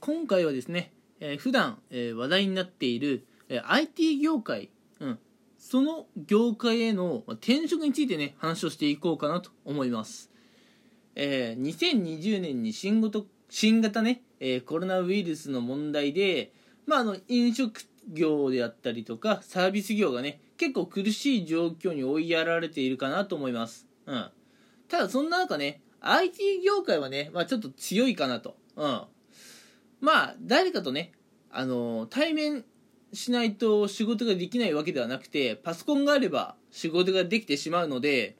今回はですね、えー、普段、えー、話題になっている、えー、IT 業界、うん、その業界への転職についてね話をしていこうかなと思います、えー、2020年に新型新型ね、えー、コロナウイルスの問題で、まあ、あの飲食業であったりとかサービス業がね結構苦しい状況に追いやられているかなと思います、うん、ただそんな中ね IT 業界はね、まあ、ちょっと強いかなと、うん、まあ誰かとねあの対面しないと仕事ができないわけではなくてパソコンがあれば仕事ができてしまうので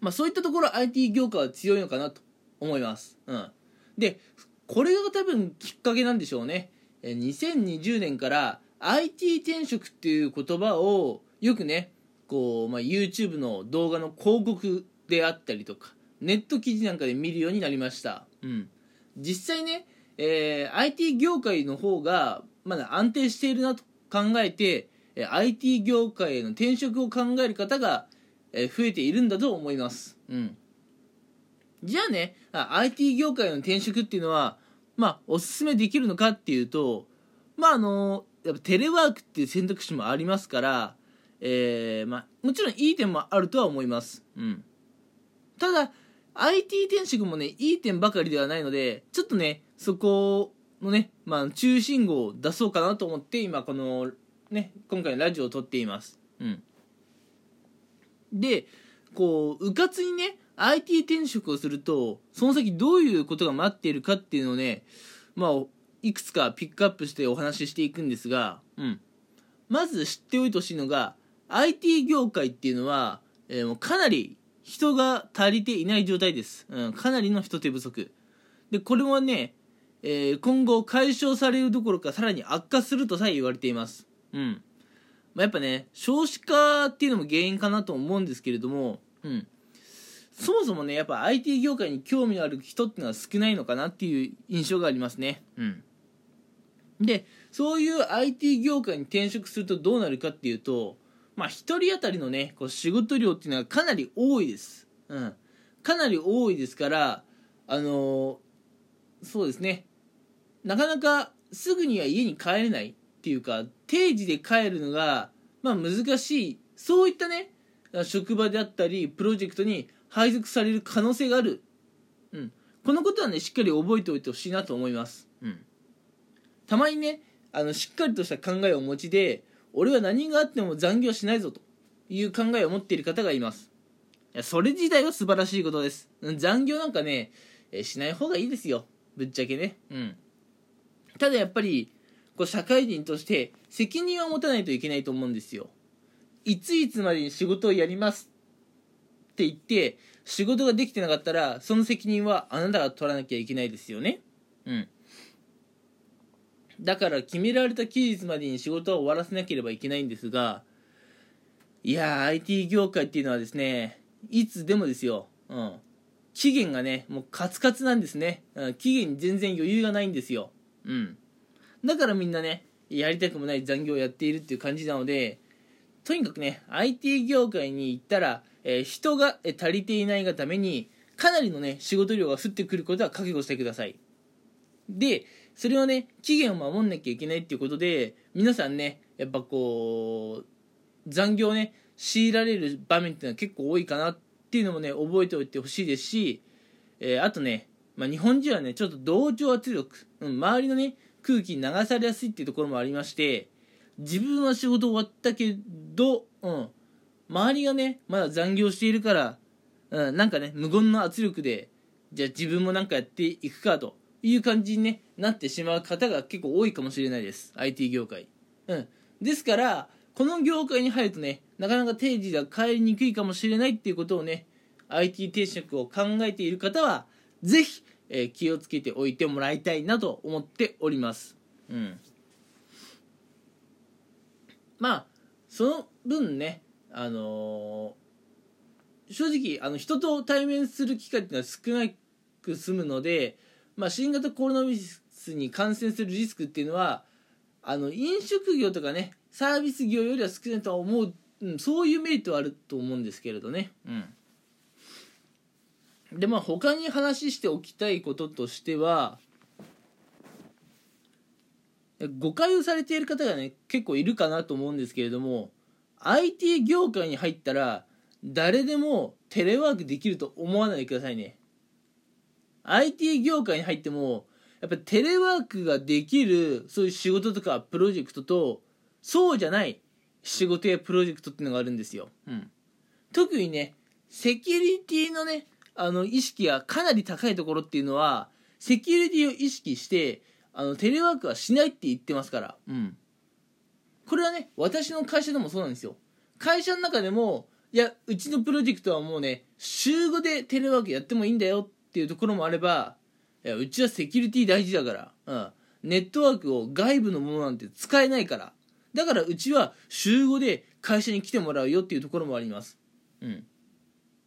まあそういったところ IT 業界は強いのかなと思います、うん、でこれが多分きっかけなんでしょうね。2020年から IT 転職っていう言葉をよくねこう、まあ、YouTube の動画の広告であったりとかネット記事なんかで見るようになりました、うん、実際ねえー、IT 業界の方がまだ安定しているなと考えて、えー、IT 業界への転職を考える方が、えー、増えているんだと思います。うん。じゃあね、IT 業界の転職っていうのは、まあ、おすすめできるのかっていうと、まあ、あの、やっぱテレワークっていう選択肢もありますから、えー、まあ、もちろんいい点もあるとは思います。うん。ただ、IT 転職もね、いい点ばかりではないので、ちょっとね、そこのね、まあ、中心号を出そうかなと思って今このね今回のラジオを撮っています。うん。でこううかつにね IT 転職をするとその先どういうことが待っているかっていうのをねまあいくつかピックアップしてお話ししていくんですが、うん、まず知っておいてほしいのが IT 業界っていうのは、えー、もうかなり人が足りていない状態です、うん、かなりの人手不足。でこれはねえー、今後解消されるどころかさらに悪化するとさえ言われています。うん。まあ、やっぱね、少子化っていうのも原因かなと思うんですけれども、うん。そもそもね、やっぱ IT 業界に興味のある人っていうのは少ないのかなっていう印象がありますね。うん。で、そういう IT 業界に転職するとどうなるかっていうと、まあ、1人当たりのね、こう仕事量っていうのはかなり多いです。うん。かなり多いですから、あのそうですねなかなかすぐには家に帰れないっていうか定時で帰るのが、まあ、難しい。そういったね職場であったりプロジェクトに配属される可能性がある、うん、このことはねしっかり覚えておいてほしいなと思います、うん、たまにねあのしっかりとした考えをお持ちで俺は何があっても残業しないぞという考えを持っている方がいます。いやそれ自体は素晴らしいことです。残業なんかねしない方がいいですよ。ぶっちゃけね。うん。ただやっぱりこう社会人として責任は持たないといけないと思うんですよ。いついつまでに仕事をやりますって言って仕事ができてなかったらその責任はあなたが取らなきゃいけないですよね。うん。だから決められた期日までに仕事は終わらせなければいけないんですがいやー IT 業界っていうのはですねいつでもですよ、うん、期限がね、もうカツカツなんですね。うん、期限に全然余裕がないんですよ。うん。だからみんなね、やりたくもない残業をやっているっていう感じなので、とにかくね、IT 業界に行ったら、えー、人が足りていないがために、かなりのね、仕事量が降ってくることは覚悟してください。で、それをね、期限を守んなきゃいけないっていうことで、皆さんね、やっぱこう、残業ね、強いられる場面っていうのは結構多いかなっていうのもね覚えておいてほしいですし、えー、あとね、まあ、日本人はねちょっと同調圧力、周りのね空気に流されやすいっていうところもありまして自分は仕事終わったけど、うん、周りがねまだ残業しているから、うん、なんかね無言の圧力でじゃあ自分もなんかやっていくかという感じに、ね、なってしまう方が結構多いかもしれないです。IT 業界、うん、ですからこの業界に入るとねなかなか定時が帰りにくいかもしれないっていうことをね IT 転職を考えている方はぜひ、えー、気をつけておいてもらいたいなと思っております。うん。まあその分ねあのー、正直あの人と対面する機会っていうのは少なく済むので、まあ、新型コロナウイルスに感染するリスクっていうのはあの飲食業とかねサービス業よりは少ないとは思う、うん、そういうメリットはあると思うんですけれどね。うん、でまあ他に話しておきたいこととしては誤解をされている方がね結構いるかなと思うんですけれども IT 業界に入ったら誰でもテレワークできると思わないでくださいね。IT 業界に入ってもやっぱテレワークができるそういう仕事とかプロジェクトとそうじゃない仕事やプロジェクトっていうのがあるんですよ、うん、特にねセキュリティのねあの意識がかなり高いところっていうのはセキュリティを意識してあのテレワークはしないって言ってますから、うん、これはね私の会社でもそうなんですよ。会社の中でもいやうちのプロジェクトはもうね週5でテレワークやってもいいんだよっていうところもあればいやうちはセキュリティ大事だから、うん、ネットワークを外部のものなんて使えないから。だからうちは週5で会社に来てもらうよっていうところもあります。うん。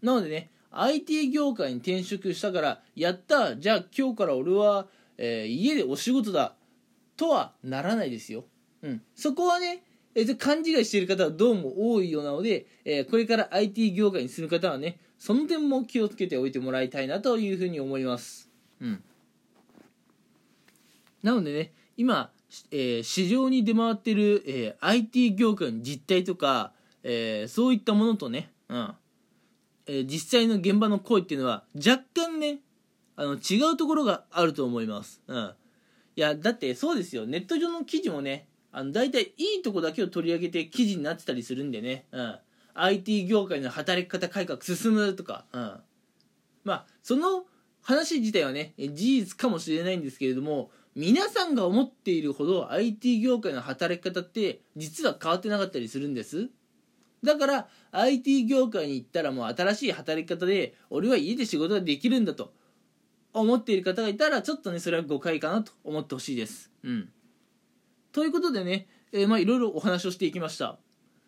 なのでね IT 業界に転職したからやったじゃあ今日から俺は、えー、家でお仕事だとはならないですよ、うん、そこはねえー、勘違いしている方はどうも多いようなので、えー、これから IT 業界にする方はねその点も気をつけておいてもらいたいなというふうに思います。うん。なのでね今、えー、市場に出回ってる、えー、IT 業界の実態とか、えー、そういったものとね、うん。え実際の現場の声っていうのは若干ねあの違うところがあると思います、うん、いやだってそうですよ。ネット上の記事もねあの大体いいとこだけを取り上げて記事になってたりするんでね、うん、IT 業界の働き方改革進むとか、うん、まあその話自体はね事実かもしれないんですけれども皆さんが思っているほど IT 業界の働き方って実は変わってなかったりするんです。だから IT 業界に行ったらもう新しい働き方で俺は家で仕事ができるんだと思っている方がいたらちょっとねそれは誤解かなと思ってほしいです。うん。ということでね、え、まあいろいろお話をしていきました。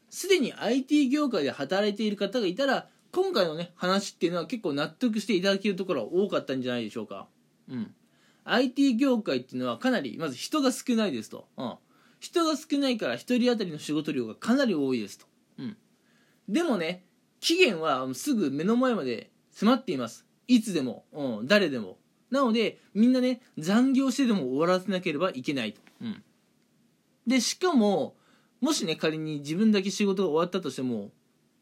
すでに IT 業界で働いている方がいたら今回のね話っていうのは結構納得していただけるところは多かったんじゃないでしょうか。うん。IT 業界っていうのはかなりまず人が少ないですと、うん、人が少ないから1人当たりの仕事量がかなり多いですと、うん、でもね期限はすぐ目の前まで迫っています。いつでも、うん、誰でも。なのでみんなね残業してでも終わらせなければいけないと、うん、でしかももしね仮に自分だけ仕事が終わったとしても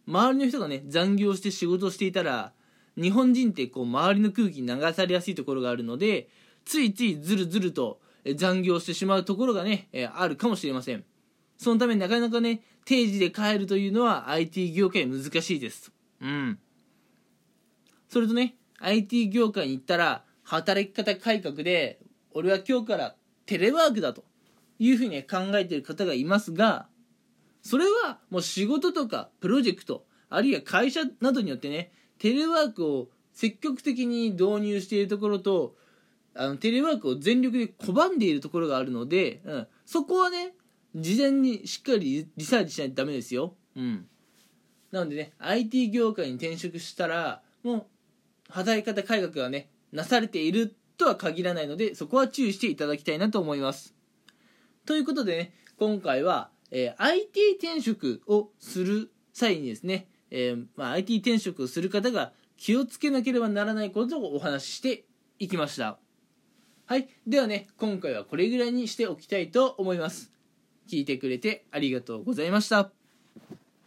周りの人がね残業して仕事をしていたら日本人ってこう周りの空気に流されやすいところがあるのでついついずるずると残業してしまうところがね、えあるかもしれません。そのためなかなかね定時で帰るというのは IT 業界難しいです。うん。それとね IT 業界に行ったら働き方改革で俺は今日からテレワークだというふうに考えている方がいますがそれはもう仕事とかプロジェクトあるいは会社などによってねテレワークを積極的に導入しているところとあのテレワークを全力で拒んでいるところがあるので、うん、そこはね事前にしっかりリサーチしないとダメですよ、うん、なのでね IT 業界に転職したらもう働き方改革がねなされているとは限らないのでそこは注意していただきたいなと思いますということでね今回は、えー、IT 転職をする際にですね、えー、まあ、IT 転職をする方が気をつけなければならないことをお話ししていきましたはい。ではね、今回はこれぐらいにしておきたいと思います。聞いてくれてありがとうございました。